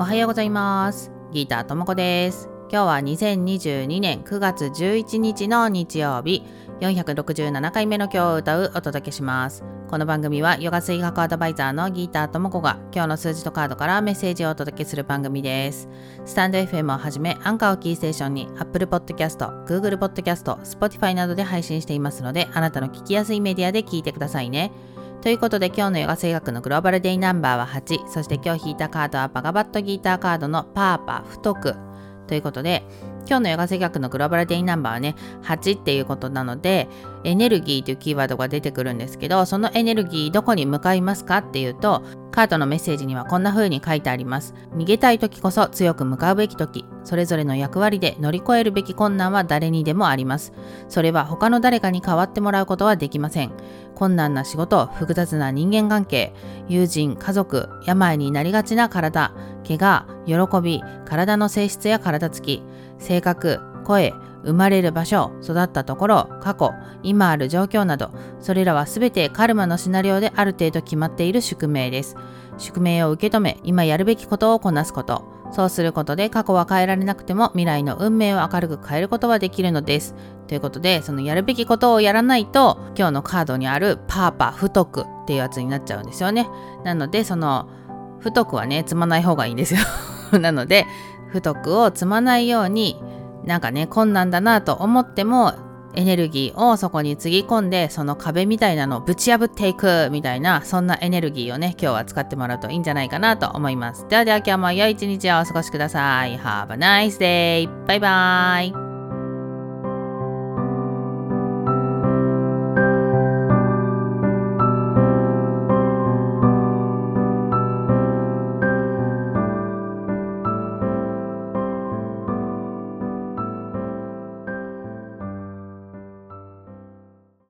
おはようございます。ギーターともこです。今日は2022年9月11日の日曜日467回目の今日を歌うお届けします。この番組はヨガ水学アドバイザーのギーターともこが今日の数字とカードからメッセージをお届けする番組です。スタンド FM をはじめアンカーをキーステーションに Apple Podcast、Google Podcast、Spotify などで配信していますのであなたの聞きやすいメディアで聞いてくださいね。ということで今日のヨガ製学のグローバルデイナンバーは8そして今日引いたカードはバガバットギーターカードのパーパー太く。ということで今日のヨガ声楽のグローバルデイナンバーはね8っていうことなのでエネルギーというキーワードが出てくるんですけどそのエネルギーどこに向かいますかっていうとカードのメッセージにはこんな風に書いてあります。逃げたい時こそ強く向かうべき時それぞれの役割で乗り越えるべき困難は誰にでもあります。それは他の誰かに代わってもらうことはできません。困難な仕事複雑な人間関係友人家族病になりがちな体怪我喜び体の性質や体つき性格声生まれる場所育ったところ過去今ある状況などそれらは全てカルマのシナリオである程度決まっている宿命です。宿命を受け止め今やるべきことをこなすことそうすることで過去は変えられなくても未来の運命を明るく変えることはできるのです。ということでそのやるべきことをやらないと今日のカードにあるパーパー太くっていうやつになっちゃうんですよね。なのでその太くはね積まない方がいいんですよ。なので太くを積まないようになんかね困難だなと思ってもエネルギーをそこにつぎ込んでその壁みたいなのをぶち破っていくみたいなそんなエネルギーをね今日は使ってもらうといいんじゃないかなと思います。ではでは今日も良い一日をお過ごしください。Have a nice day! バイバイ